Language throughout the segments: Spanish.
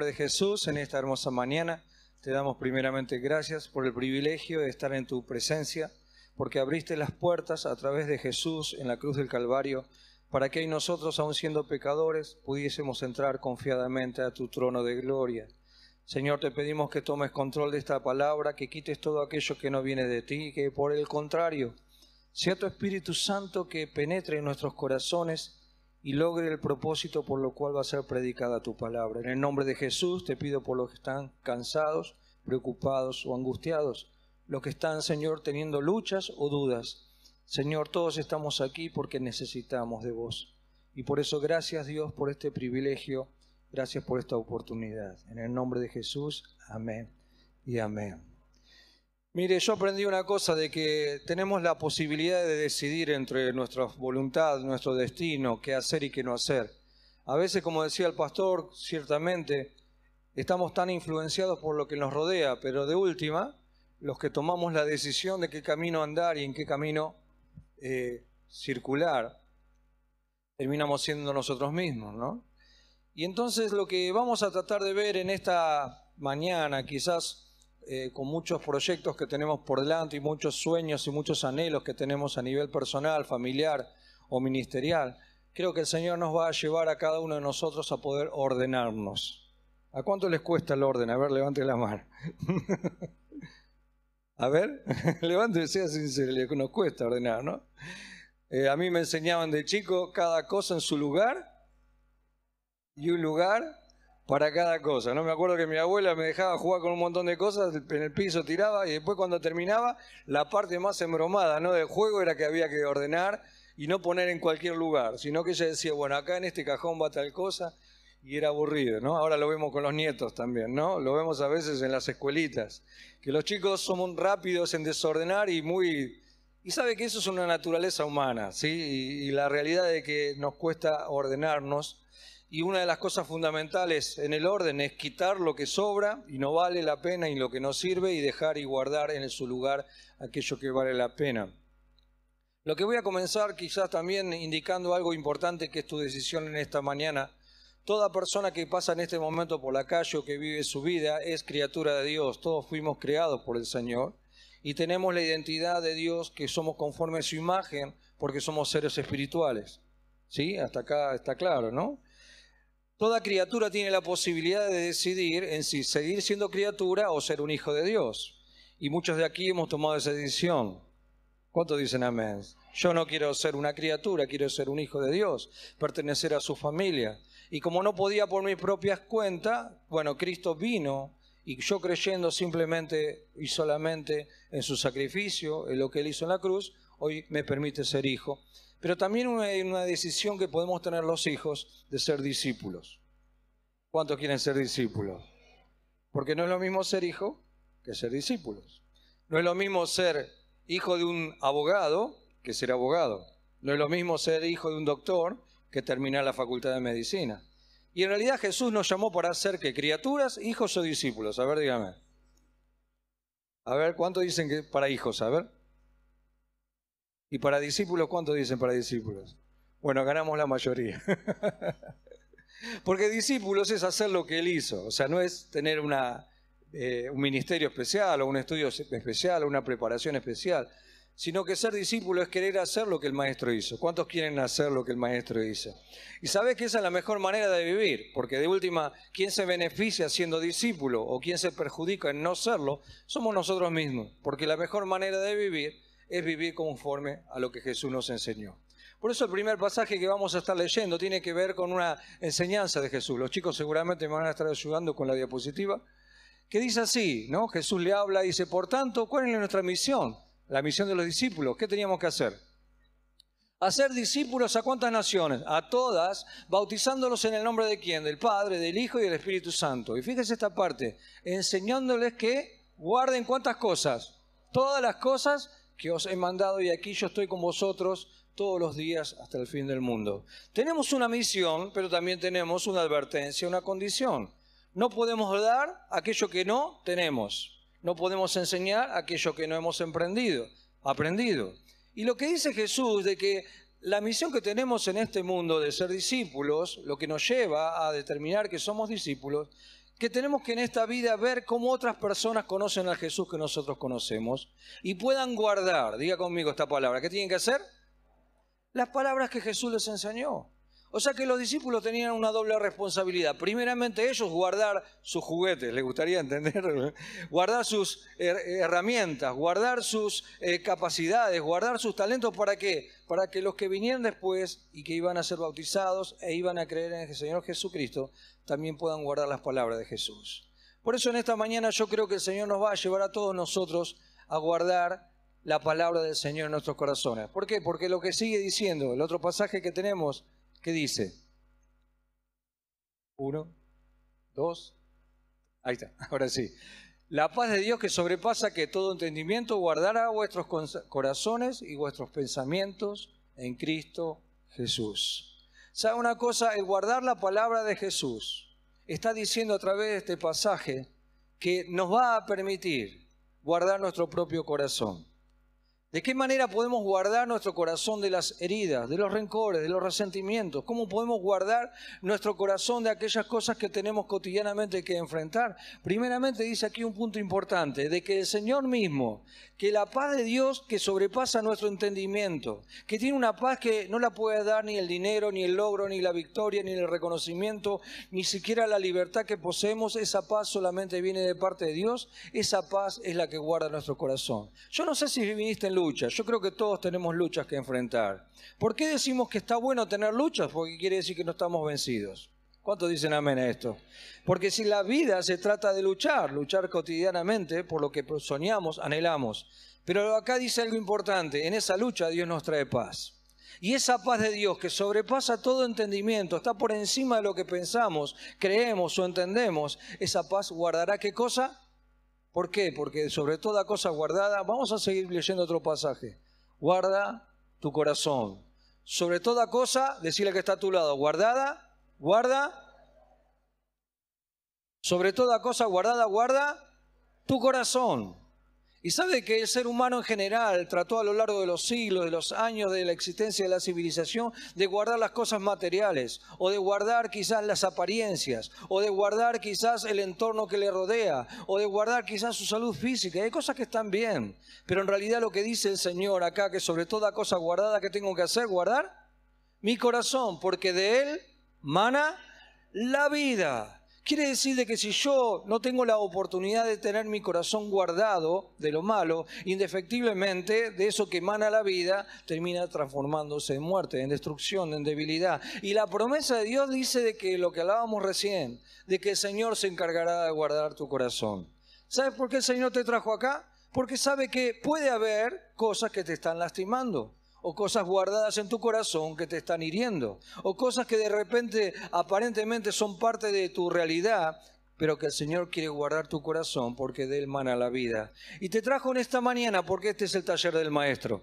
nombre de Jesús, en esta hermosa mañana, te damos primeramente gracias por el privilegio de estar en tu presencia, porque abriste las puertas a través de Jesús en la cruz del Calvario, para que nosotros, aun siendo pecadores, pudiésemos entrar confiadamente a tu trono de gloria. Señor, te pedimos que tomes control de esta palabra, que quites todo aquello que no viene de ti, que por el contrario, sea tu Espíritu Santo que penetre en nuestros corazones y logre el propósito por lo cual va a ser predicada tu palabra. En el nombre de Jesús te pido por los que están cansados, preocupados o angustiados, los que están, Señor, teniendo luchas o dudas. Señor, todos estamos aquí porque necesitamos de vos. Y por eso gracias Dios por este privilegio, gracias por esta oportunidad. En el nombre de Jesús, amén y amén. Mire, yo aprendí una cosa de que tenemos la posibilidad de decidir entre nuestra voluntad, nuestro destino, qué hacer y qué no hacer. A veces, como decía el pastor, ciertamente estamos tan influenciados por lo que nos rodea, pero de última, los que tomamos la decisión de qué camino andar y en qué camino eh, circular, terminamos siendo nosotros mismos, ¿no? Y entonces lo que vamos a tratar de ver en esta mañana, quizás eh, con muchos proyectos que tenemos por delante y muchos sueños y muchos anhelos que tenemos a nivel personal, familiar o ministerial, creo que el Señor nos va a llevar a cada uno de nosotros a poder ordenarnos. ¿A cuánto les cuesta el orden? A ver, levante la mano. a ver, levante, sea sincero, nos cuesta ordenar, ¿no? Eh, a mí me enseñaban de chico cada cosa en su lugar y un lugar para cada cosa. No me acuerdo que mi abuela me dejaba jugar con un montón de cosas, en el piso tiraba y después cuando terminaba, la parte más embromada ¿no? del juego era que había que ordenar y no poner en cualquier lugar, sino que ella decía, bueno, acá en este cajón va tal cosa y era aburrido, ¿no? Ahora lo vemos con los nietos también, ¿no? Lo vemos a veces en las escuelitas, que los chicos somos rápidos en desordenar y muy... Y sabe que eso es una naturaleza humana, ¿sí? Y, y la realidad de que nos cuesta ordenarnos y una de las cosas fundamentales en el orden es quitar lo que sobra y no vale la pena y lo que no sirve y dejar y guardar en su lugar aquello que vale la pena. Lo que voy a comenzar quizás también indicando algo importante que es tu decisión en esta mañana. Toda persona que pasa en este momento por la calle o que vive su vida es criatura de Dios. Todos fuimos creados por el Señor y tenemos la identidad de Dios que somos conforme a su imagen porque somos seres espirituales. ¿Sí? Hasta acá está claro, ¿no? Toda criatura tiene la posibilidad de decidir en si seguir siendo criatura o ser un hijo de Dios. Y muchos de aquí hemos tomado esa decisión. ¿Cuántos dicen amén? Yo no quiero ser una criatura, quiero ser un hijo de Dios, pertenecer a su familia. Y como no podía por mis propias cuentas, bueno, Cristo vino y yo creyendo simplemente y solamente en su sacrificio, en lo que él hizo en la cruz, hoy me permite ser hijo. Pero también hay una decisión que podemos tener los hijos de ser discípulos. ¿Cuántos quieren ser discípulos? Porque no es lo mismo ser hijo que ser discípulos. No es lo mismo ser hijo de un abogado que ser abogado. No es lo mismo ser hijo de un doctor que terminar la facultad de medicina. Y en realidad Jesús nos llamó para ser que criaturas, hijos o discípulos. A ver, dígame. A ver, ¿cuántos dicen que para hijos? A ver. ¿Y para discípulos cuánto dicen para discípulos? Bueno, ganamos la mayoría. Porque discípulos es hacer lo que él hizo, o sea, no es tener eh, un ministerio especial o un estudio especial o una preparación especial, sino que ser discípulo es querer hacer lo que el maestro hizo. ¿Cuántos quieren hacer lo que el maestro hizo? Y sabes que esa es la mejor manera de vivir, porque de última, ¿quién se beneficia siendo discípulo o quién se perjudica en no serlo? Somos nosotros mismos, porque la mejor manera de vivir es vivir conforme a lo que Jesús nos enseñó. Por eso el primer pasaje que vamos a estar leyendo tiene que ver con una enseñanza de Jesús. Los chicos seguramente me van a estar ayudando con la diapositiva, que dice así, ¿no? Jesús le habla y dice, por tanto, ¿cuál es nuestra misión? La misión de los discípulos. ¿Qué teníamos que hacer? Hacer discípulos a cuántas naciones? A todas, bautizándolos en el nombre de quién? Del Padre, del Hijo y del Espíritu Santo. Y fíjese esta parte, enseñándoles que guarden cuántas cosas? Todas las cosas que os he mandado y aquí yo estoy con vosotros todos los días hasta el fin del mundo. Tenemos una misión, pero también tenemos una advertencia, una condición. No podemos dar aquello que no tenemos. No podemos enseñar aquello que no hemos emprendido, aprendido. Y lo que dice Jesús de que la misión que tenemos en este mundo de ser discípulos, lo que nos lleva a determinar que somos discípulos, que tenemos que en esta vida ver cómo otras personas conocen al Jesús que nosotros conocemos y puedan guardar, diga conmigo esta palabra, ¿qué tienen que hacer? Las palabras que Jesús les enseñó. O sea que los discípulos tenían una doble responsabilidad. Primeramente ellos guardar sus juguetes, les gustaría entender, guardar sus herramientas, guardar sus eh, capacidades, guardar sus talentos. ¿Para qué? Para que los que vinieran después y que iban a ser bautizados e iban a creer en el Señor Jesucristo también puedan guardar las palabras de Jesús. Por eso en esta mañana yo creo que el Señor nos va a llevar a todos nosotros a guardar la palabra del Señor en nuestros corazones. ¿Por qué? Porque lo que sigue diciendo, el otro pasaje que tenemos, ¿qué dice? Uno, dos, ahí está, ahora sí. La paz de Dios que sobrepasa que todo entendimiento guardará vuestros corazones y vuestros pensamientos en Cristo Jesús. ¿Sabe una cosa? El guardar la palabra de Jesús está diciendo a través de este pasaje que nos va a permitir guardar nuestro propio corazón. ¿De qué manera podemos guardar nuestro corazón de las heridas, de los rencores, de los resentimientos? ¿Cómo podemos guardar nuestro corazón de aquellas cosas que tenemos cotidianamente que enfrentar? Primeramente dice aquí un punto importante, de que el Señor mismo, que la paz de Dios que sobrepasa nuestro entendimiento, que tiene una paz que no la puede dar ni el dinero, ni el logro, ni la victoria, ni el reconocimiento, ni siquiera la libertad que poseemos, esa paz solamente viene de parte de Dios, esa paz es la que guarda nuestro corazón. Yo no sé si viniste en yo creo que todos tenemos luchas que enfrentar. ¿Por qué decimos que está bueno tener luchas? Porque quiere decir que no estamos vencidos. ¿Cuántos dicen amén a esto? Porque si la vida se trata de luchar, luchar cotidianamente por lo que soñamos, anhelamos. Pero acá dice algo importante, en esa lucha Dios nos trae paz. Y esa paz de Dios que sobrepasa todo entendimiento, está por encima de lo que pensamos, creemos o entendemos, esa paz guardará qué cosa? ¿Por qué? Porque sobre toda cosa guardada, vamos a seguir leyendo otro pasaje. Guarda tu corazón. Sobre toda cosa, decirle que está a tu lado, guardada, guarda. Sobre toda cosa guardada, guarda tu corazón. Y sabe que el ser humano en general trató a lo largo de los siglos, de los años de la existencia de la civilización, de guardar las cosas materiales, o de guardar quizás las apariencias, o de guardar quizás el entorno que le rodea, o de guardar quizás su salud física. hay cosas que están bien, pero en realidad lo que dice el Señor acá, que sobre toda cosa guardada que tengo que hacer, guardar mi corazón, porque de él mana la vida. Quiere decir de que si yo no tengo la oportunidad de tener mi corazón guardado de lo malo, indefectiblemente de eso que emana la vida, termina transformándose en muerte, en destrucción, en debilidad. Y la promesa de Dios dice de que lo que hablábamos recién, de que el Señor se encargará de guardar tu corazón. ¿Sabes por qué el Señor te trajo acá? Porque sabe que puede haber cosas que te están lastimando o cosas guardadas en tu corazón que te están hiriendo, o cosas que de repente aparentemente son parte de tu realidad, pero que el Señor quiere guardar tu corazón porque de él mana la vida. Y te trajo en esta mañana porque este es el taller del maestro.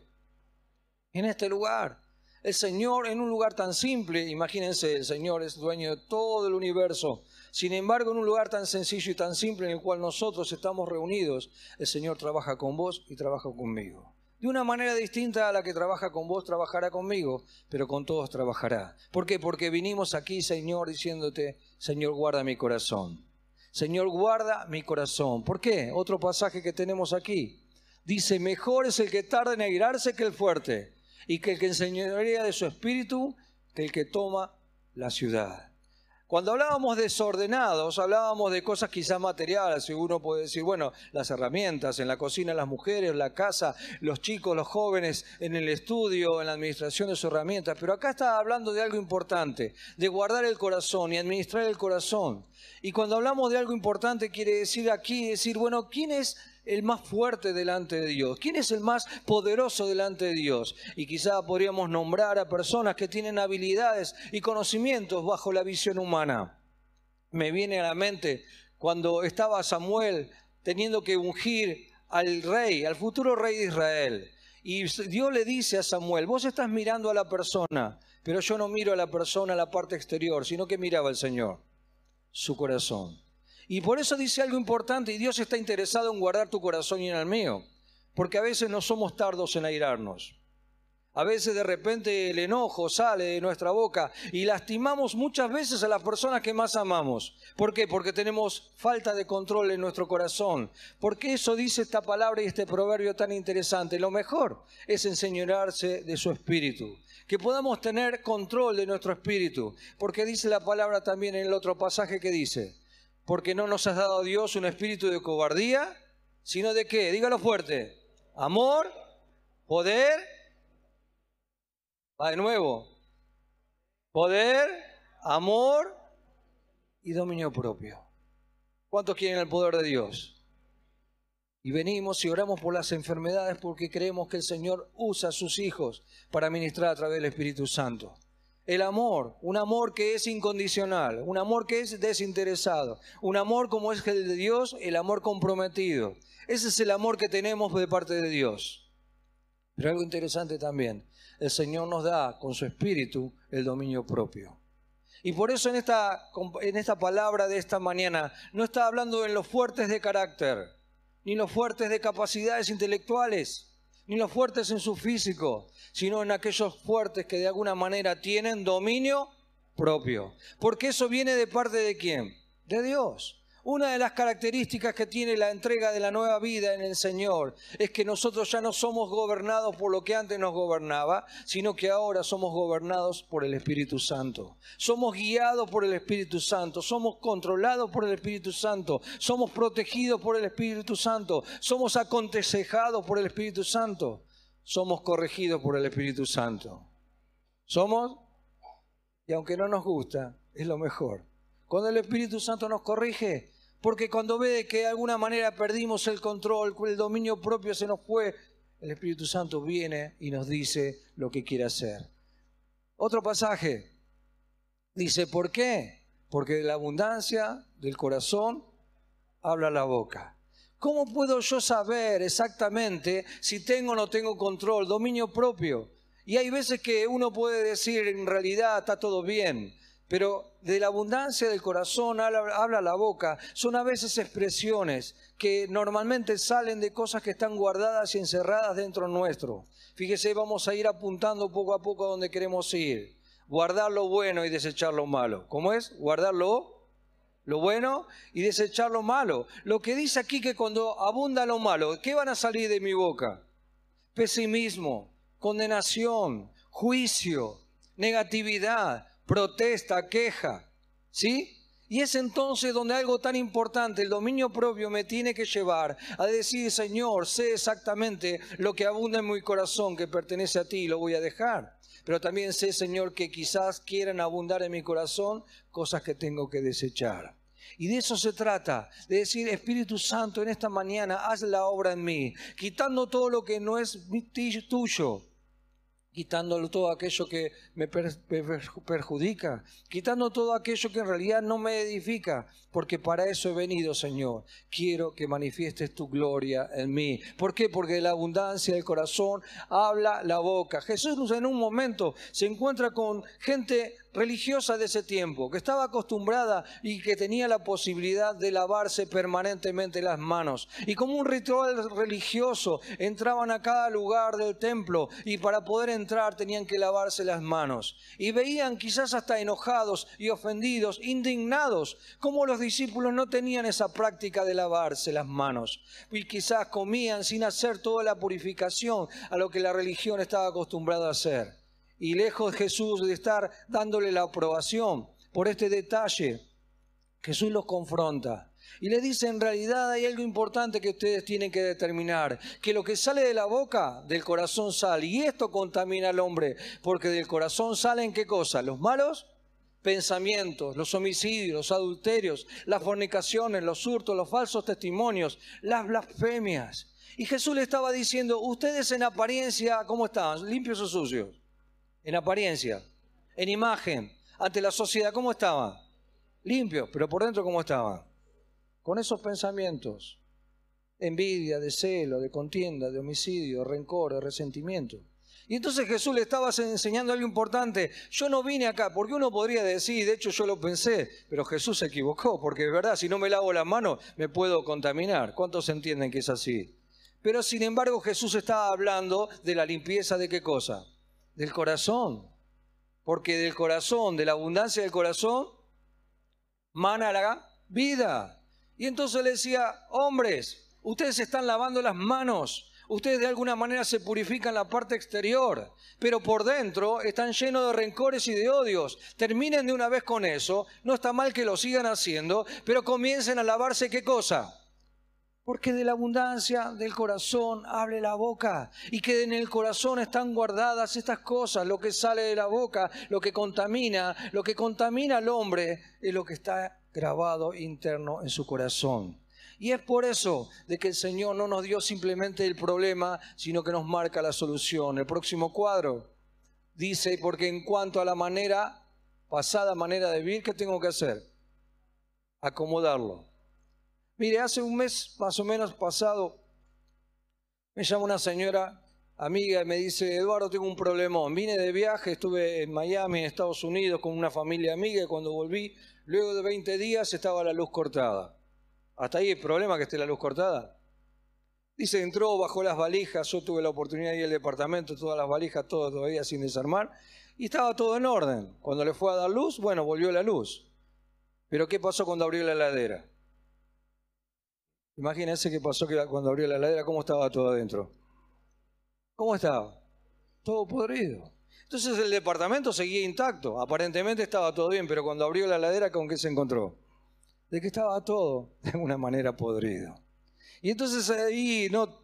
En este lugar. El Señor en un lugar tan simple, imagínense, el Señor es dueño de todo el universo. Sin embargo, en un lugar tan sencillo y tan simple en el cual nosotros estamos reunidos, el Señor trabaja con vos y trabaja conmigo. De una manera distinta a la que trabaja con vos, trabajará conmigo, pero con todos trabajará. ¿Por qué? Porque vinimos aquí, Señor, diciéndote, Señor, guarda mi corazón. Señor, guarda mi corazón. ¿Por qué? Otro pasaje que tenemos aquí. Dice, mejor es el que tarda en airarse que el fuerte, y que el que enseñaría de su espíritu que el que toma la ciudad. Cuando hablábamos desordenados, hablábamos de cosas quizás materiales, y uno puede decir, bueno, las herramientas, en la cocina las mujeres, la casa, los chicos, los jóvenes, en el estudio, en la administración de sus herramientas, pero acá está hablando de algo importante, de guardar el corazón y administrar el corazón. Y cuando hablamos de algo importante, quiere decir aquí, decir, bueno, ¿quién es el más fuerte delante de Dios? ¿Quién es el más poderoso delante de Dios? Y quizá podríamos nombrar a personas que tienen habilidades y conocimientos bajo la visión humana. Me viene a la mente cuando estaba Samuel teniendo que ungir al rey, al futuro rey de Israel. Y Dios le dice a Samuel, vos estás mirando a la persona, pero yo no miro a la persona, a la parte exterior, sino que miraba al Señor, su corazón. Y por eso dice algo importante, y Dios está interesado en guardar tu corazón y en el mío, porque a veces no somos tardos en airarnos. A veces de repente el enojo sale de nuestra boca y lastimamos muchas veces a las personas que más amamos. ¿Por qué? Porque tenemos falta de control en nuestro corazón. Porque eso dice esta palabra y este proverbio tan interesante. Lo mejor es enseñarse de su espíritu. Que podamos tener control de nuestro espíritu. Porque dice la palabra también en el otro pasaje que dice, porque no nos has dado Dios un espíritu de cobardía, sino de qué? Dígalo fuerte. Amor, poder Va de nuevo. Poder, amor y dominio propio. ¿Cuántos quieren el poder de Dios? Y venimos y oramos por las enfermedades porque creemos que el Señor usa a sus hijos para ministrar a través del Espíritu Santo. El amor, un amor que es incondicional, un amor que es desinteresado, un amor como es el de Dios, el amor comprometido. Ese es el amor que tenemos de parte de Dios. Pero algo interesante también, el Señor nos da con su espíritu el dominio propio. Y por eso en esta, en esta palabra de esta mañana no está hablando en los fuertes de carácter, ni los fuertes de capacidades intelectuales, ni los fuertes en su físico, sino en aquellos fuertes que de alguna manera tienen dominio propio. Porque eso viene de parte de quién? De Dios. Una de las características que tiene la entrega de la nueva vida en el Señor es que nosotros ya no somos gobernados por lo que antes nos gobernaba, sino que ahora somos gobernados por el Espíritu Santo. Somos guiados por el Espíritu Santo, somos controlados por el Espíritu Santo, somos protegidos por el Espíritu Santo, somos aconsejados por el Espíritu Santo, somos corregidos por el Espíritu Santo. Somos, y aunque no nos gusta, es lo mejor. Cuando el Espíritu Santo nos corrige, porque cuando ve que de alguna manera perdimos el control, el dominio propio se nos fue, el Espíritu Santo viene y nos dice lo que quiere hacer. Otro pasaje dice, ¿por qué? Porque de la abundancia del corazón habla la boca. ¿Cómo puedo yo saber exactamente si tengo o no tengo control, dominio propio? Y hay veces que uno puede decir, en realidad está todo bien, pero de la abundancia del corazón habla, la boca. Son a veces expresiones que normalmente salen de cosas que están guardadas y encerradas dentro nuestro. Fíjese, vamos a ir apuntando poco a poco a donde queremos ir. Guardar lo bueno y desechar lo malo. ¿Cómo es? Guardar lo, bueno y desechar lo malo. Lo que dice aquí que cuando abunda lo malo, ¿qué van a salir de mi boca? Pesimismo, condenación, juicio, negatividad, protesta, queja, ¿sí? Y es entonces donde algo tan importante, el dominio propio, me tiene que llevar a decir, Señor, sé exactamente lo que abunda en mi corazón, que pertenece a ti, y lo voy a dejar. Pero también sé, Señor, que quizás quieran abundar en mi corazón cosas que tengo que desechar. Y de eso se trata, de decir, Espíritu Santo, en esta mañana haz la obra en mí, quitando todo lo que no es tuyo quitando todo aquello que me perjudica, quitando todo aquello que en realidad no me edifica, porque para eso he venido, Señor. Quiero que manifiestes tu gloria en mí. ¿Por qué? Porque de la abundancia del corazón habla la boca. Jesús en un momento se encuentra con gente religiosa de ese tiempo, que estaba acostumbrada y que tenía la posibilidad de lavarse permanentemente las manos. Y como un ritual religioso, entraban a cada lugar del templo y para poder entrar tenían que lavarse las manos. Y veían quizás hasta enojados y ofendidos, indignados, como los discípulos no tenían esa práctica de lavarse las manos. Y quizás comían sin hacer toda la purificación a lo que la religión estaba acostumbrada a hacer. Y lejos de Jesús de estar dándole la aprobación por este detalle, Jesús los confronta. Y le dice, en realidad hay algo importante que ustedes tienen que determinar, que lo que sale de la boca, del corazón sale. Y esto contamina al hombre, porque del corazón salen qué cosa? Los malos pensamientos, los homicidios, los adulterios, las fornicaciones, los hurtos, los falsos testimonios, las blasfemias. Y Jesús le estaba diciendo, ustedes en apariencia, ¿cómo estaban? ¿Limpios o sucios? En apariencia, en imagen, ante la sociedad, ¿cómo estaba? Limpio, pero por dentro, ¿cómo estaba? Con esos pensamientos, envidia, de celo, de contienda, de homicidio, de rencor, de resentimiento. Y entonces Jesús le estaba enseñando algo importante. Yo no vine acá, porque uno podría decir, de hecho yo lo pensé, pero Jesús se equivocó, porque es verdad, si no me lavo las manos me puedo contaminar. ¿Cuántos entienden que es así? Pero sin embargo Jesús estaba hablando de la limpieza de qué cosa? Del corazón. Porque del corazón, de la abundancia del corazón, mana la vida. Y entonces le decía, hombres, ustedes están lavando las manos, ustedes de alguna manera se purifican la parte exterior, pero por dentro están llenos de rencores y de odios. Terminen de una vez con eso, no está mal que lo sigan haciendo, pero comiencen a lavarse qué cosa? Porque de la abundancia del corazón hable la boca y que en el corazón están guardadas estas cosas, lo que sale de la boca, lo que contamina, lo que contamina al hombre es lo que está grabado interno en su corazón. Y es por eso de que el Señor no nos dio simplemente el problema, sino que nos marca la solución. El próximo cuadro dice, porque en cuanto a la manera, pasada manera de vivir, ¿qué tengo que hacer? Acomodarlo. Mire, hace un mes más o menos pasado, me llama una señora amiga y me dice, Eduardo, tengo un problemón. Vine de viaje, estuve en Miami, en Estados Unidos, con una familia amiga y cuando volví, luego de 20 días estaba la luz cortada. ¿Hasta ahí el problema que esté la luz cortada? Dice, entró, bajó las valijas, yo tuve la oportunidad de ir al departamento, todas las valijas, todo todavía sin desarmar, y estaba todo en orden. Cuando le fue a dar luz, bueno, volvió la luz. Pero ¿qué pasó cuando abrió la heladera? Imagínense qué pasó cuando abrió la heladera, cómo estaba todo adentro. ¿Cómo estaba? Todo podrido. Entonces el departamento seguía intacto, aparentemente estaba todo bien, pero cuando abrió la heladera, ¿con qué se encontró? de que estaba todo de alguna manera podrido. Y entonces ahí no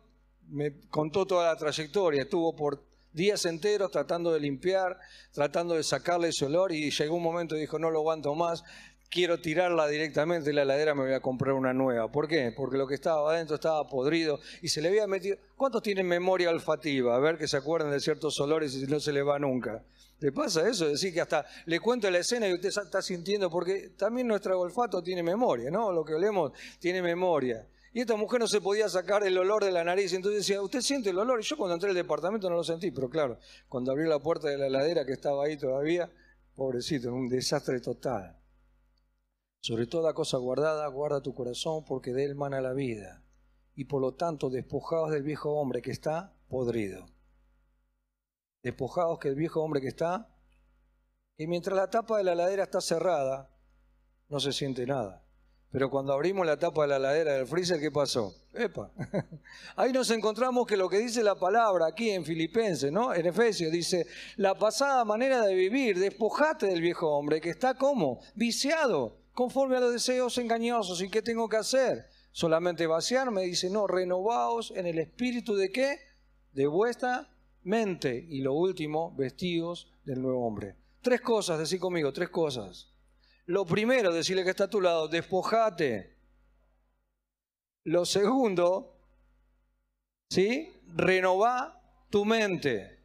me contó toda la trayectoria, estuvo por días enteros tratando de limpiar, tratando de sacarle ese olor y llegó un momento y dijo, no lo aguanto más, quiero tirarla directamente de la heladera, me voy a comprar una nueva. ¿Por qué? Porque lo que estaba adentro estaba podrido y se le había metido... ¿Cuántos tienen memoria olfativa? A ver que se acuerden de ciertos olores y no se le va nunca. ¿Le pasa eso? Es decir, que hasta le cuento la escena y usted está sintiendo, porque también nuestro olfato tiene memoria, ¿no? Lo que olemos tiene memoria. Y esta mujer no se podía sacar el olor de la nariz, entonces decía, ¿usted siente el olor? Y yo cuando entré al departamento no lo sentí, pero claro, cuando abrió la puerta de la heladera que estaba ahí todavía, pobrecito, un desastre total. Sobre toda cosa guardada, guarda tu corazón, porque de él mana la vida. Y por lo tanto, despojados del viejo hombre que está podrido despojados que el viejo hombre que está, y mientras la tapa de la ladera está cerrada, no se siente nada. Pero cuando abrimos la tapa de la ladera del freezer, ¿qué pasó? ¡Epa! Ahí nos encontramos que lo que dice la palabra aquí en Filipenses, ¿no? En Efesios dice, la pasada manera de vivir, despojate del viejo hombre que está como viciado, conforme a los deseos engañosos. ¿Y qué tengo que hacer? Solamente vaciarme, dice, no, renovaos en el espíritu de qué? De vuestra mente y lo último, vestidos del nuevo hombre. Tres cosas, decí conmigo, tres cosas. Lo primero, decirle que está a tu lado, despojate. Lo segundo, ¿sí? Renová tu mente.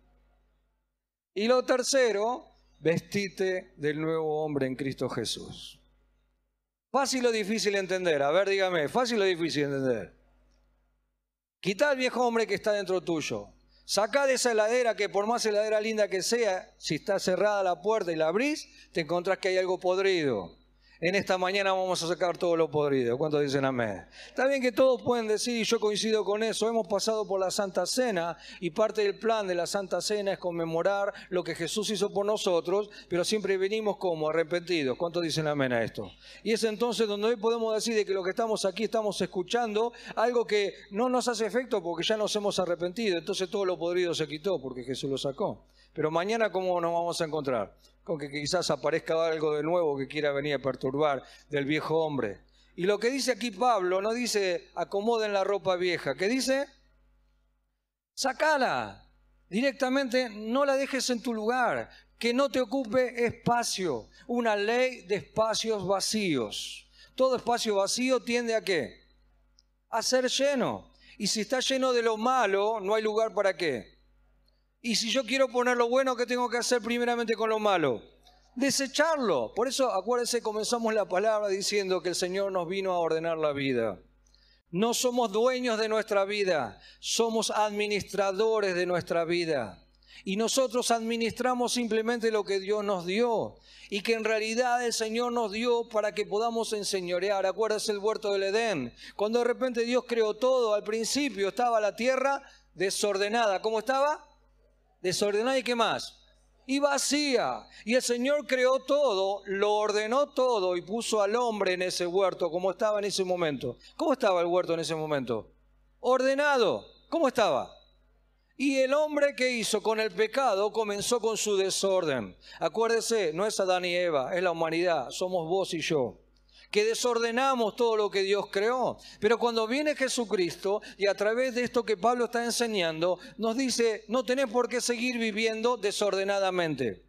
Y lo tercero, vestite del nuevo hombre en Cristo Jesús. Fácil o difícil de entender. A ver, dígame, fácil o difícil de entender. Quita al viejo hombre que está dentro tuyo. Sacá de esa heladera que por más heladera linda que sea, si está cerrada la puerta y la abrís, te encontrás que hay algo podrido. En esta mañana vamos a sacar todo lo podrido. ¿Cuántos dicen amén? Está bien que todos pueden decir, y yo coincido con eso, hemos pasado por la Santa Cena y parte del plan de la Santa Cena es conmemorar lo que Jesús hizo por nosotros, pero siempre venimos como arrepentidos. ¿Cuántos dicen amén a esto? Y es entonces donde hoy podemos decir de que lo que estamos aquí estamos escuchando algo que no nos hace efecto porque ya nos hemos arrepentido. Entonces todo lo podrido se quitó porque Jesús lo sacó. Pero mañana, ¿cómo nos vamos a encontrar? Con que quizás aparezca algo de nuevo que quiera venir a perturbar del viejo hombre. Y lo que dice aquí Pablo no dice acomoden la ropa vieja, ¿qué dice? Sacala. Directamente no la dejes en tu lugar, que no te ocupe espacio. Una ley de espacios vacíos. Todo espacio vacío tiende a qué? A ser lleno. Y si está lleno de lo malo, no hay lugar para qué? Y si yo quiero poner lo bueno, ¿qué tengo que hacer primeramente con lo malo? Desecharlo. Por eso, acuérdense, comenzamos la palabra diciendo que el Señor nos vino a ordenar la vida. No somos dueños de nuestra vida, somos administradores de nuestra vida. Y nosotros administramos simplemente lo que Dios nos dio y que en realidad el Señor nos dio para que podamos enseñorear. Acuérdense el huerto del Edén. Cuando de repente Dios creó todo, al principio estaba la tierra desordenada. ¿Cómo estaba? Desordenada y qué más? y vacía. Y el Señor creó todo, lo ordenó todo y puso al hombre en ese huerto como estaba en ese momento. ¿Cómo estaba el huerto en ese momento? Ordenado. ¿Cómo estaba? Y el hombre que hizo con el pecado comenzó con su desorden. Acuérdese, no es Adán y Eva, es la humanidad, somos vos y yo que desordenamos todo lo que Dios creó. Pero cuando viene Jesucristo y a través de esto que Pablo está enseñando, nos dice, no tenés por qué seguir viviendo desordenadamente.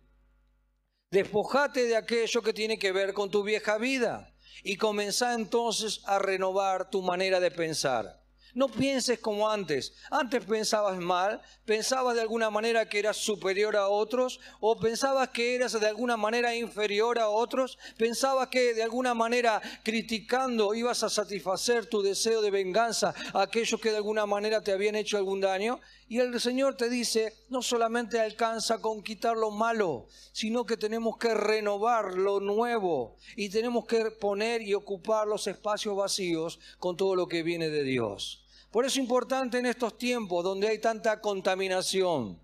Despojate de aquello que tiene que ver con tu vieja vida y comenzá entonces a renovar tu manera de pensar. No pienses como antes. Antes pensabas mal, pensabas de alguna manera que eras superior a otros o pensabas que eras de alguna manera inferior a otros, pensabas que de alguna manera criticando ibas a satisfacer tu deseo de venganza a aquellos que de alguna manera te habían hecho algún daño. Y el Señor te dice, no solamente alcanza con quitar lo malo, sino que tenemos que renovar lo nuevo y tenemos que poner y ocupar los espacios vacíos con todo lo que viene de Dios. Por eso es importante en estos tiempos donde hay tanta contaminación,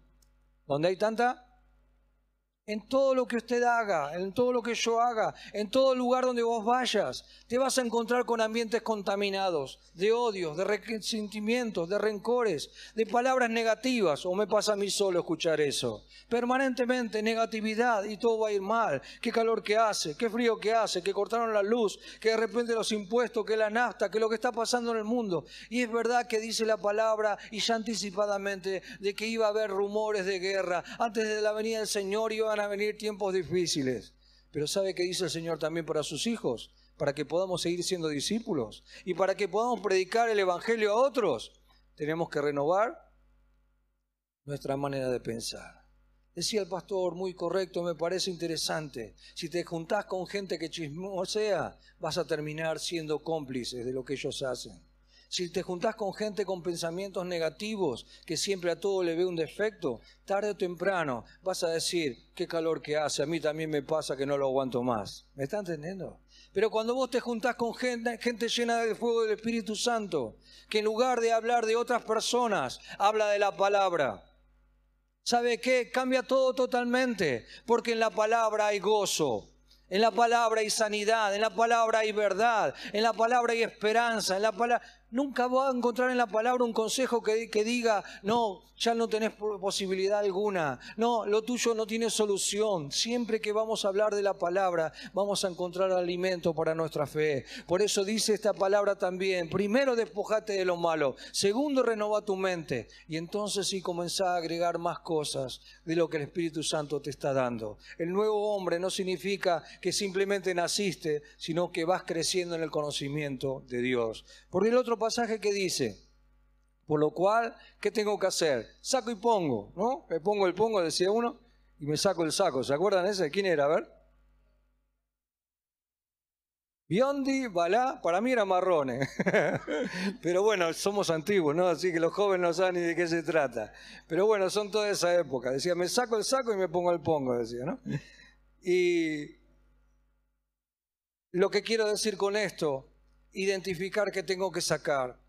donde hay tanta en todo lo que usted haga, en todo lo que yo haga, en todo lugar donde vos vayas, te vas a encontrar con ambientes contaminados, de odios, de resentimientos, de rencores, de palabras negativas, o me pasa a mí solo escuchar eso. Permanentemente negatividad y todo va a ir mal. Qué calor que hace, qué frío que hace, que cortaron la luz, que de repente los impuestos, que la nafta, que lo que está pasando en el mundo. Y es verdad que dice la palabra, y ya anticipadamente, de que iba a haber rumores de guerra. Antes de la venida del Señor iba a venir tiempos difíciles. Pero ¿sabe qué dice el Señor también para sus hijos? Para que podamos seguir siendo discípulos y para que podamos predicar el Evangelio a otros, tenemos que renovar nuestra manera de pensar. Decía el pastor, muy correcto, me parece interesante. Si te juntás con gente que chismosea, vas a terminar siendo cómplices de lo que ellos hacen. Si te juntás con gente con pensamientos negativos, que siempre a todo le ve un defecto, tarde o temprano vas a decir, qué calor que hace, a mí también me pasa que no lo aguanto más. ¿Me está entendiendo? Pero cuando vos te juntás con gente, gente llena del fuego del Espíritu Santo, que en lugar de hablar de otras personas, habla de la palabra. ¿Sabe qué? Cambia todo totalmente, porque en la palabra hay gozo, en la palabra hay sanidad, en la palabra hay verdad, en la palabra hay esperanza, en la palabra Nunca va a encontrar en la palabra un consejo que, diga, no, ya no tenés posibilidad alguna, no, lo tuyo no tiene solución. Siempre que vamos a hablar de la palabra, vamos a encontrar alimento para nuestra fe. Por eso dice esta palabra también, primero despojate de lo malo, segundo renova tu mente y entonces sí comenzá a agregar más cosas de lo que el Espíritu Santo te está dando. El nuevo hombre no significa que simplemente naciste, sino que vas creciendo en el conocimiento de Dios. Porque el otro pasaje que dice, por lo cual, ¿qué tengo que hacer? Saco y pongo, ¿no? Me pongo el pongo, decía uno, y me saco el saco. ¿Se acuerdan ese? ¿Quién era? A ver. Biondi, Balá, para mí era marrones. Pero bueno, somos antiguos, ¿no? Así que los jóvenes no saben ni de qué se trata. Pero bueno, son toda esa época. Decía, me saco el saco y me pongo el pongo, decía, ¿no? Y lo que quiero decir con esto identificar que tengo que sacar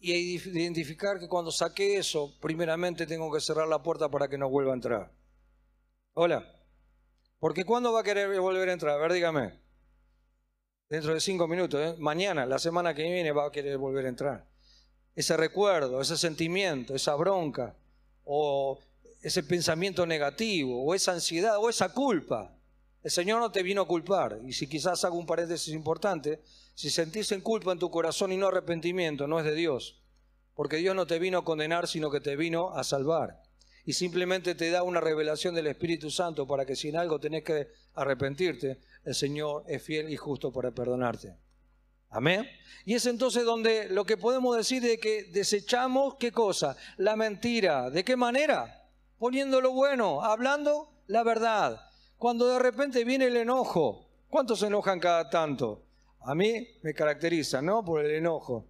y identificar que cuando saqué eso, primeramente tengo que cerrar la puerta para que no vuelva a entrar. Hola. Porque ¿cuándo va a querer volver a entrar? A ver, dígame. Dentro de cinco minutos. ¿eh? Mañana, la semana que viene, va a querer volver a entrar. Ese recuerdo, ese sentimiento, esa bronca, o ese pensamiento negativo, o esa ansiedad, o esa culpa. El Señor no te vino a culpar. Y si quizás hago un paréntesis importante, si sentís en culpa en tu corazón y no arrepentimiento, no es de Dios. Porque Dios no te vino a condenar, sino que te vino a salvar. Y simplemente te da una revelación del Espíritu Santo para que si en algo tenés que arrepentirte, el Señor es fiel y justo para perdonarte. Amén. Y es entonces donde lo que podemos decir es que desechamos qué cosa? La mentira. ¿De qué manera? Poniendo lo bueno, hablando la verdad. Cuando de repente viene el enojo, ¿cuántos se enojan cada tanto? A mí me caracteriza, ¿no? Por el enojo.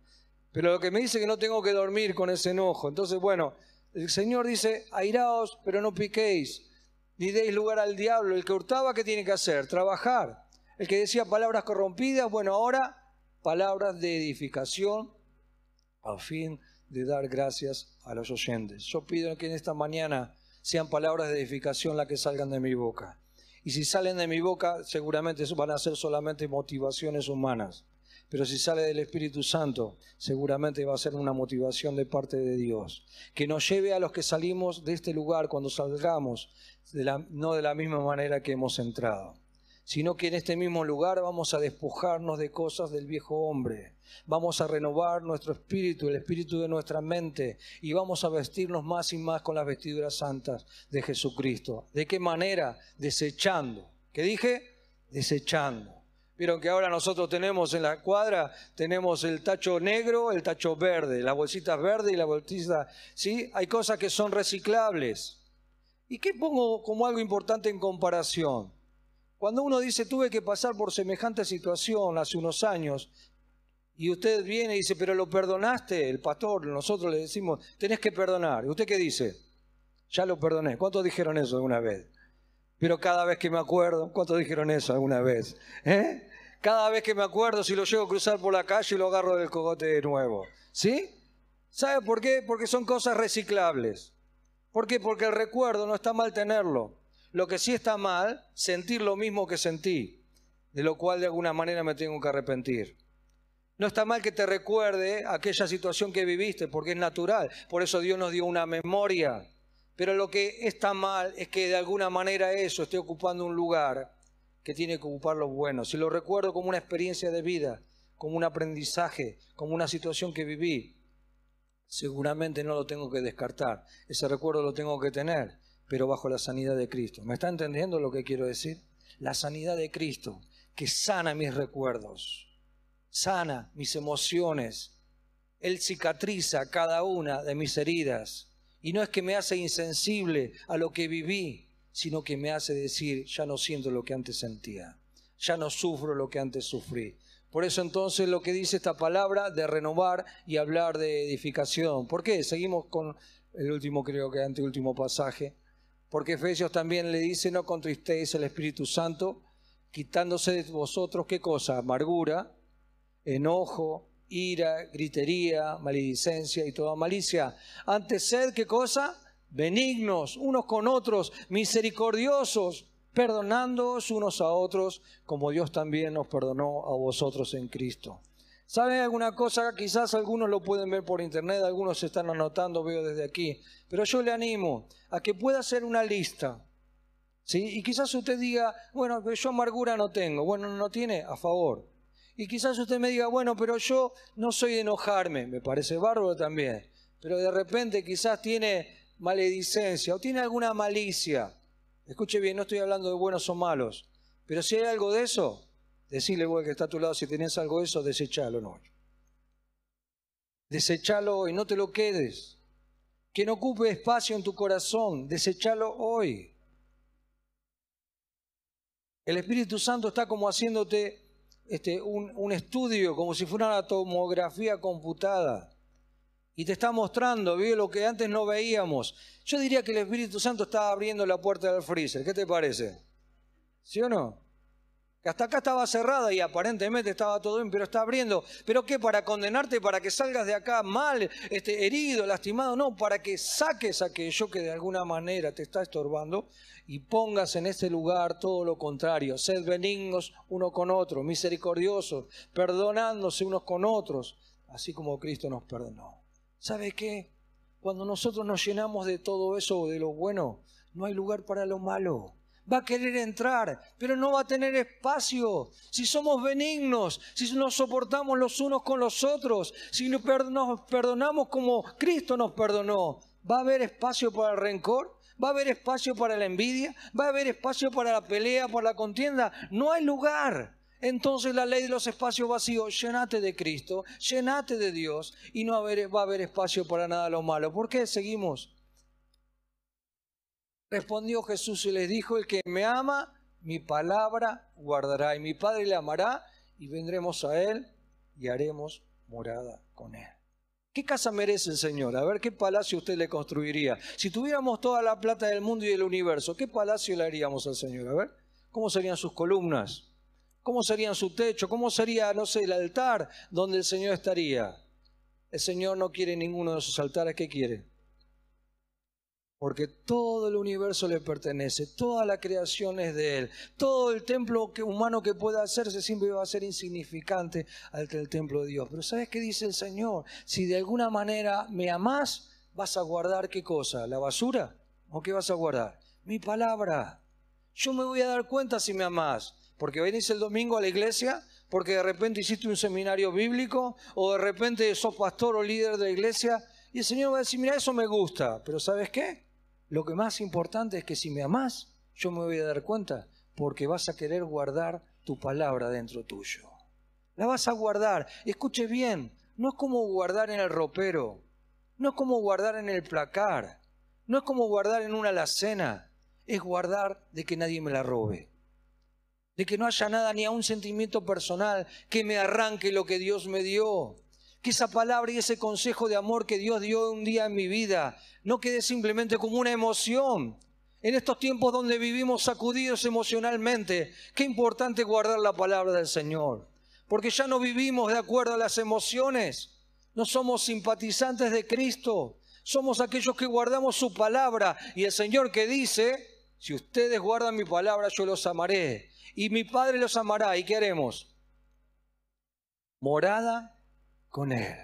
Pero lo que me dice que no tengo que dormir con ese enojo. Entonces, bueno, el Señor dice, airaos, pero no piquéis, ni deis lugar al diablo. El que hurtaba, ¿qué tiene que hacer? Trabajar. El que decía palabras corrompidas, bueno, ahora palabras de edificación a fin de dar gracias a los oyentes. Yo pido que en esta mañana sean palabras de edificación las que salgan de mi boca. Y si salen de mi boca, seguramente van a ser solamente motivaciones humanas. Pero si sale del Espíritu Santo, seguramente va a ser una motivación de parte de Dios. Que nos lleve a los que salimos de este lugar cuando salgamos, no de la misma manera que hemos entrado sino que en este mismo lugar vamos a despojarnos de cosas del viejo hombre, vamos a renovar nuestro espíritu, el espíritu de nuestra mente, y vamos a vestirnos más y más con las vestiduras santas de Jesucristo. ¿De qué manera? Desechando. ¿Qué dije? Desechando. Vieron que ahora nosotros tenemos en la cuadra, tenemos el tacho negro, el tacho verde, las bolsitas verde y la bolsita, ¿sí? Hay cosas que son reciclables. ¿Y qué pongo como algo importante en comparación? Cuando uno dice, tuve que pasar por semejante situación hace unos años, y usted viene y dice, pero lo perdonaste, el pastor, nosotros le decimos, tenés que perdonar. ¿Y usted qué dice? Ya lo perdoné. ¿Cuántos dijeron eso alguna vez? Pero cada vez que me acuerdo, ¿cuántos dijeron eso alguna vez? ¿Eh? Cada vez que me acuerdo, si lo llego a cruzar por la calle, lo agarro del cogote de nuevo. ¿Sí? ¿Sabe por qué? Porque son cosas reciclables. ¿Por qué? Porque el recuerdo no está mal tenerlo. Lo que sí está mal, sentir lo mismo que sentí, de lo cual de alguna manera me tengo que arrepentir. No está mal que te recuerde aquella situación que viviste, porque es natural. Por eso Dios nos dio una memoria. Pero lo que está mal es que de alguna manera eso esté ocupando un lugar que tiene que ocupar lo bueno. Si lo recuerdo como una experiencia de vida, como un aprendizaje, como una situación que viví, seguramente no lo tengo que descartar. Ese recuerdo lo tengo que tener pero bajo la sanidad de Cristo. ¿Me está entendiendo lo que quiero decir? La sanidad de Cristo, que sana mis recuerdos, sana mis emociones. Él cicatriza cada una de mis heridas. Y no es que me hace insensible a lo que viví, sino que me hace decir, ya no siento lo que antes sentía, ya no sufro lo que antes sufrí. Por eso entonces lo que dice esta palabra de renovar y hablar de edificación. ¿Por qué? Seguimos con el último, creo que anteúltimo pasaje. Porque Efesios también le dice, no contristéis el Espíritu Santo, quitándose de vosotros qué cosa, amargura, enojo, ira, gritería, maledicencia y toda malicia. Antes sed qué cosa, benignos unos con otros, misericordiosos, perdonándoos unos a otros, como Dios también nos perdonó a vosotros en Cristo. ¿Saben alguna cosa? Quizás algunos lo pueden ver por internet, algunos se están anotando, veo desde aquí. Pero yo le animo a que pueda hacer una lista. ¿sí? Y quizás usted diga, bueno, yo amargura no tengo. Bueno, no tiene, a favor. Y quizás usted me diga, bueno, pero yo no soy de enojarme. Me parece bárbaro también. Pero de repente quizás tiene maledicencia o tiene alguna malicia. Escuche bien, no estoy hablando de buenos o malos. Pero si hay algo de eso, Decirle, güey, que está a tu lado, si tenés algo de eso, desechalo no. Desechalo hoy, no te lo quedes. Que no ocupe espacio en tu corazón, desechalo hoy. El Espíritu Santo está como haciéndote este, un, estudio, como si fuera una tomografía computada. Y te está mostrando, vio lo que antes no veíamos. Yo diría que el Espíritu Santo está abriendo la puerta del freezer. ¿Qué te parece? ¿Sí o no? Hasta acá estaba cerrada y aparentemente estaba todo bien, pero está abriendo. ¿Pero qué? ¿Para condenarte? ¿Para que salgas de acá mal, este, herido, lastimado? No, para que saques aquello que de alguna manera te está estorbando y pongas en ese lugar todo lo contrario. Sed benignos uno con otro, misericordiosos, perdonándose unos con otros, así como Cristo nos perdonó. ¿Sabe qué? Cuando nosotros nos llenamos de todo eso, de lo bueno, no hay lugar para lo malo va a querer entrar, pero no va a tener espacio. Si somos benignos, si nos soportamos los unos con los otros, si nos perdonamos como Cristo nos perdonó, ¿va a haber espacio para el rencor? ¿Va a haber espacio para la envidia? ¿Va a haber espacio para la pelea, para la contienda? No hay lugar. Entonces la ley de los espacios vacíos, llenate de Cristo, llenate de Dios y no va a haber espacio para nada lo malo. ¿Por qué seguimos? Respondió Jesús y les dijo, el que me ama, mi palabra guardará, y mi Padre le amará, y vendremos a él y haremos morada con él. ¿Qué casa merece el Señor? A ver, ¿qué palacio usted le construiría? Si tuviéramos toda la plata del mundo y del universo, ¿qué palacio le haríamos al Señor? A ver, ¿cómo serían sus columnas? ¿Cómo serían su techo? ¿Cómo sería, no sé, el altar donde el Señor estaría? El Señor no quiere ninguno de sus altares, ¿qué quiere? Porque todo el universo le pertenece, toda la creación es de Él, todo el templo humano que pueda hacerse siempre va a ser insignificante ante el templo de Dios. Pero ¿sabes qué dice el Señor? Si de alguna manera me amás, vas a guardar qué cosa, la basura, o qué vas a guardar, mi palabra. Yo me voy a dar cuenta si me amás, porque venís el domingo a la iglesia, porque de repente hiciste un seminario bíblico, o de repente sos pastor o líder de la iglesia, y el Señor va a decir, mira, eso me gusta, pero ¿sabes qué? Lo que más importante es que si me amás, yo me voy a dar cuenta, porque vas a querer guardar tu palabra dentro tuyo. La vas a guardar. Escuche bien, no es como guardar en el ropero, no es como guardar en el placar, no es como guardar en una alacena, es guardar de que nadie me la robe, de que no haya nada ni a un sentimiento personal que me arranque lo que Dios me dio que esa palabra y ese consejo de amor que Dios dio un día en mi vida no quede simplemente como una emoción. En estos tiempos donde vivimos sacudidos emocionalmente, qué importante guardar la palabra del Señor. Porque ya no vivimos de acuerdo a las emociones. No somos simpatizantes de Cristo. Somos aquellos que guardamos su palabra. Y el Señor que dice, si ustedes guardan mi palabra, yo los amaré. Y mi Padre los amará. ¿Y qué haremos? Morada con Él.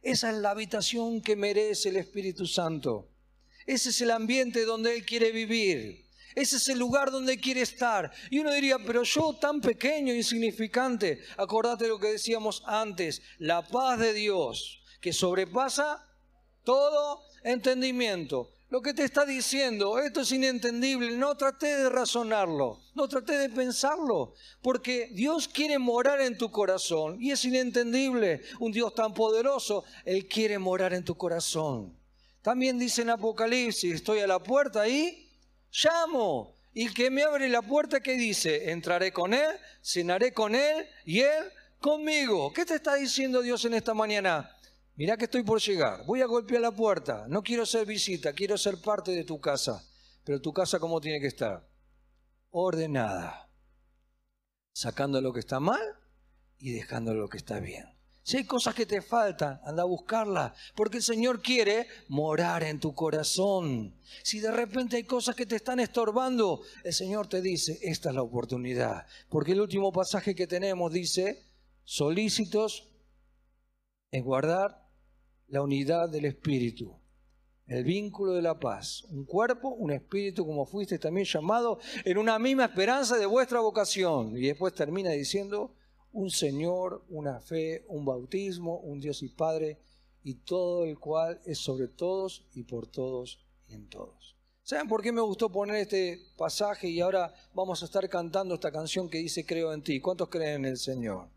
Esa es la habitación que merece el Espíritu Santo. Ese es el ambiente donde Él quiere vivir. Ese es el lugar donde quiere estar. Y uno diría, pero yo tan pequeño, insignificante. Acordate lo que decíamos antes, la paz de Dios, que sobrepasa todo entendimiento. Lo que te está diciendo, esto es inentendible, no traté de razonarlo, no traté de pensarlo, porque Dios quiere morar en tu corazón y es inentendible. Un Dios tan poderoso, Él quiere morar en tu corazón. También dice en Apocalipsis, estoy a la puerta y llamo. Y que me abre la puerta, ¿qué dice? Entraré con Él, cenaré con Él y Él conmigo. ¿Qué te está diciendo Dios en esta mañana? Mirá que estoy por llegar, voy a golpear la puerta, no quiero ser visita, quiero ser parte de tu casa. Pero tu casa cómo tiene que estar? Ordenada, sacando lo que está mal y dejando lo que está bien. Si hay cosas que te faltan, anda a buscarlas, porque el Señor quiere morar en tu corazón. Si de repente hay cosas que te están estorbando, el Señor te dice, esta es la oportunidad. Porque el último pasaje que tenemos dice, solícitos en guardar la unidad del espíritu, el vínculo de la paz, un cuerpo, un espíritu, como fuiste también llamado, en una misma esperanza de vuestra vocación. Y después termina diciendo, un Señor, una fe, un bautismo, un Dios y Padre, y todo el cual es sobre todos y por todos y en todos. ¿Saben por qué me gustó poner este pasaje y ahora vamos a estar cantando esta canción que dice Creo en ti? ¿Cuántos creen en el Señor?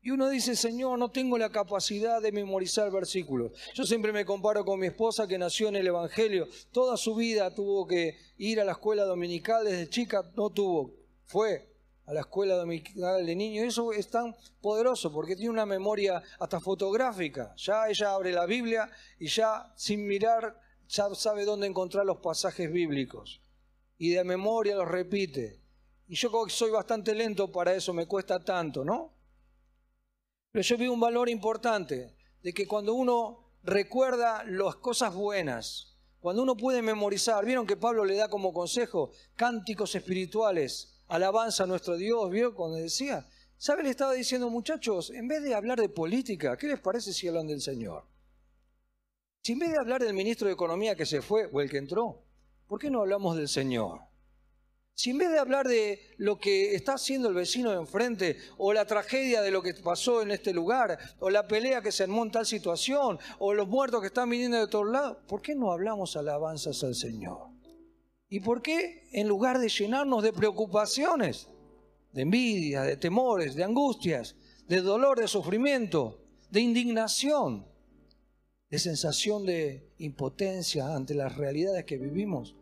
Y uno dice, Señor, no tengo la capacidad de memorizar versículos. Yo siempre me comparo con mi esposa que nació en el Evangelio. Toda su vida tuvo que ir a la escuela dominical desde chica, no tuvo, fue a la escuela dominical de niño. Y eso es tan poderoso porque tiene una memoria hasta fotográfica. Ya ella abre la Biblia y ya sin mirar ya sabe dónde encontrar los pasajes bíblicos. Y de memoria los repite. Y yo soy bastante lento para eso, me cuesta tanto, ¿no? Pero yo vi un valor importante de que cuando uno recuerda las cosas buenas, cuando uno puede memorizar, vieron que Pablo le da como consejo cánticos espirituales, alabanza a nuestro Dios, ¿vio? Cuando decía, ¿sabe? Le estaba diciendo, muchachos, en vez de hablar de política, ¿qué les parece si hablan del Señor? Si en vez de hablar del ministro de Economía que se fue o el que entró, ¿por qué no hablamos del Señor? Si en vez de hablar de lo que está haciendo el vecino de enfrente, o la tragedia de lo que pasó en este lugar, o la pelea que se armó en tal situación, o los muertos que están viniendo de todos lados, ¿por qué no hablamos alabanzas al Señor? ¿Y por qué en lugar de llenarnos de preocupaciones, de envidia, de temores, de angustias, de dolor, de sufrimiento, de indignación, de sensación de impotencia ante las realidades que vivimos,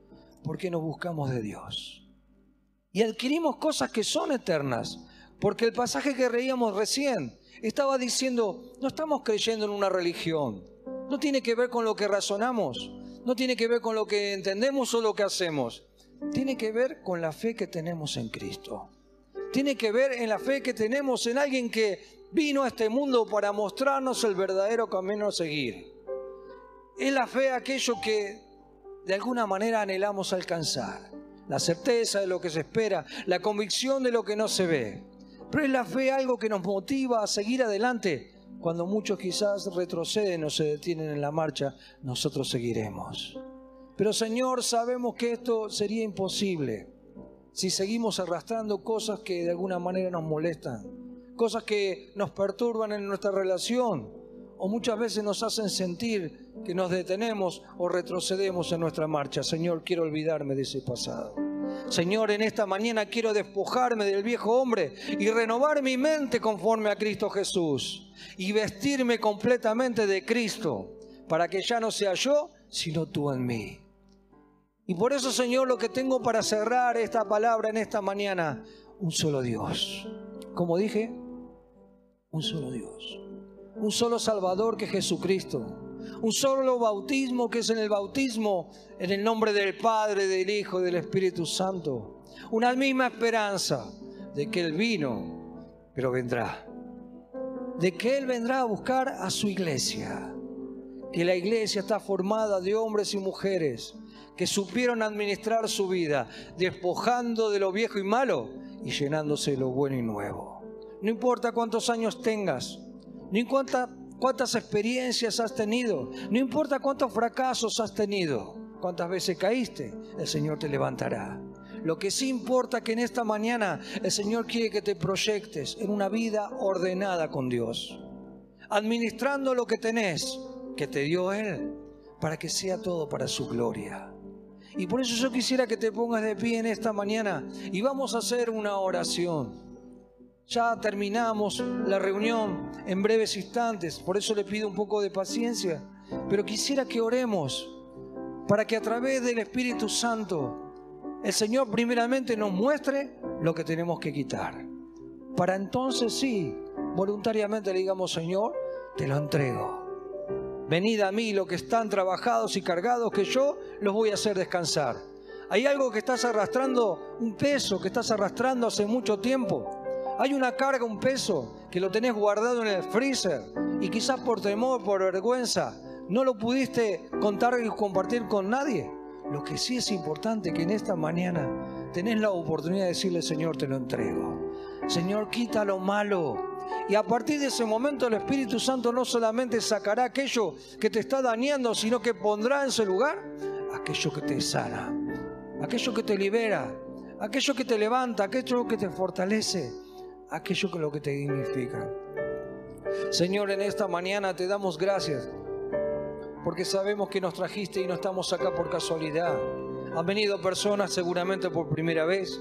¿por qué no buscamos de Dios? Y adquirimos cosas que son eternas. Porque el pasaje que reíamos recién estaba diciendo, no estamos creyendo en una religión, no tiene que ver con lo que razonamos, no tiene que ver con lo que entendemos o lo que hacemos, tiene que ver con la fe que tenemos en Cristo. Tiene que ver en la fe que tenemos en alguien que vino a este mundo para mostrarnos el verdadero camino a seguir. Es la fe aquello que de alguna manera anhelamos alcanzar. La certeza de lo que se espera, la convicción de lo que no se ve. Pero es la fe algo que nos motiva a seguir adelante. Cuando muchos quizás retroceden o se detienen en la marcha, nosotros seguiremos. Pero Señor, sabemos que esto sería imposible si seguimos arrastrando cosas que de alguna manera nos molestan, cosas que nos perturban en nuestra relación o muchas veces nos hacen sentir que nos detenemos o retrocedemos en nuestra marcha. Señor, quiero olvidarme de ese pasado. Señor, en esta mañana quiero despojarme del viejo hombre y renovar mi mente conforme a Cristo Jesús y vestirme completamente de Cristo para que ya no sea yo, sino tú en mí. Y por eso, Señor, lo que tengo para cerrar esta palabra en esta mañana, un solo Dios. Como dije, un solo Dios. Un solo Salvador que es Jesucristo. Un solo bautismo que es en el bautismo en el nombre del Padre, del Hijo del Espíritu Santo. Una misma esperanza de que Él vino, pero vendrá. De que Él vendrá a buscar a su iglesia. Que la iglesia está formada de hombres y mujeres que supieron administrar su vida, despojando de lo viejo y malo y llenándose de lo bueno y nuevo. No importa cuántos años tengas, no importa cuántas experiencias has tenido, no importa cuántos fracasos has tenido, cuántas veces caíste, el Señor te levantará. Lo que sí importa que en esta mañana el Señor quiere que te proyectes en una vida ordenada con Dios, administrando lo que tenés, que te dio Él, para que sea todo para su gloria. Y por eso yo quisiera que te pongas de pie en esta mañana y vamos a hacer una oración. Ya terminamos la reunión en breves instantes, por eso le pido un poco de paciencia, pero quisiera que oremos para que a través del Espíritu Santo el Señor primeramente nos muestre lo que tenemos que quitar. Para entonces sí, voluntariamente le digamos, Señor, te lo entrego. Venid a mí los que están trabajados y cargados, que yo los voy a hacer descansar. Hay algo que estás arrastrando, un peso que estás arrastrando hace mucho tiempo. Hay una carga, un peso que lo tenés guardado en el freezer y quizás por temor, por vergüenza, no lo pudiste contar y compartir con nadie. Lo que sí es importante que en esta mañana tenés la oportunidad de decirle, Señor, te lo entrego. Señor, quita lo malo, y a partir de ese momento el Espíritu Santo no solamente sacará aquello que te está dañando, sino que pondrá en su lugar aquello que te sana, aquello que te libera, aquello que te levanta, aquello que te fortalece, aquello que lo que te dignifica. Señor, en esta mañana te damos gracias porque sabemos que nos trajiste y no estamos acá por casualidad. Han venido personas seguramente por primera vez,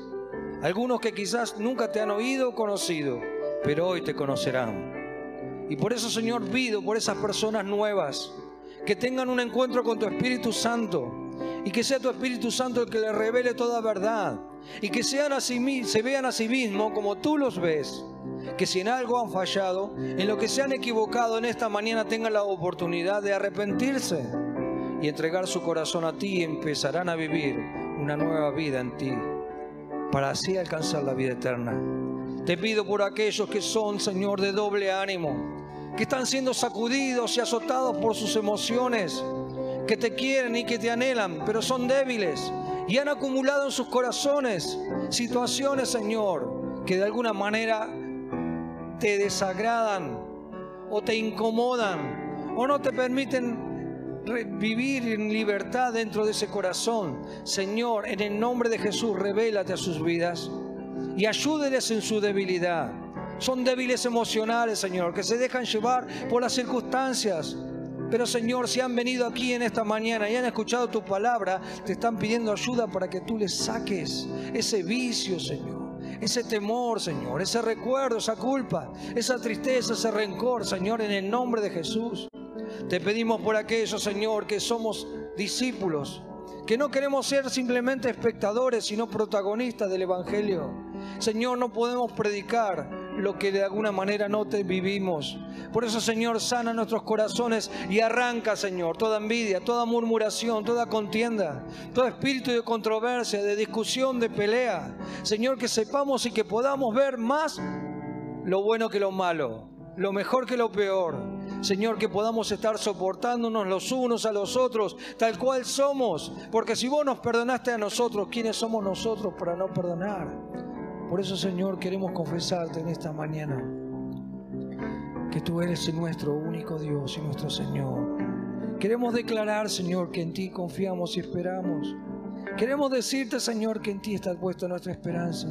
algunos que quizás nunca te han oído o conocido pero hoy te conocerán. Y por eso, Señor, pido por esas personas nuevas que tengan un encuentro con tu Espíritu Santo y que sea tu Espíritu Santo el que les revele toda verdad y que sean se vean a sí mismos como tú los ves. Que si en algo han fallado, en lo que se han equivocado en esta mañana tengan la oportunidad de arrepentirse y entregar su corazón a ti y empezarán a vivir una nueva vida en ti para así alcanzar la vida eterna. Te pido por aquellos que son, Señor, de doble ánimo, que están siendo sacudidos y azotados por sus emociones, que te quieren y que te anhelan, pero son débiles y han acumulado en sus corazones situaciones, Señor, que de alguna manera te desagradan o te incomodan o no te permiten vivir en libertad dentro de ese corazón. Señor, en el nombre de Jesús, revélate a sus vidas y ayúdeles en su debilidad. Son débiles emocionales, Señor, que se dejan llevar por las circunstancias. Pero Señor, si han venido aquí en esta mañana y han escuchado tu palabra, te están pidiendo ayuda para que tú les saques ese vicio, Señor. Ese temor, Señor, ese recuerdo, esa culpa, esa tristeza, ese rencor, Señor, en el nombre de Jesús. Te pedimos por aquellos, Señor, que somos discípulos, que no queremos ser simplemente espectadores, sino protagonistas del Evangelio. Señor, no podemos predicar lo que de alguna manera no te vivimos. Por eso, Señor, sana nuestros corazones y arranca, Señor, toda envidia, toda murmuración, toda contienda, todo espíritu de controversia, de discusión, de pelea. Señor, que sepamos y que podamos ver más lo bueno que lo malo, lo mejor que lo peor. Señor, que podamos estar soportándonos los unos a los otros, tal cual somos. Porque si vos nos perdonaste a nosotros, ¿quiénes somos nosotros para no perdonar? Por eso, Señor, queremos confesarte en esta mañana que tú eres nuestro único Dios y nuestro Señor. Queremos declarar, Señor, que en ti confiamos y esperamos. Queremos decirte, Señor, que en ti está puesta nuestra esperanza.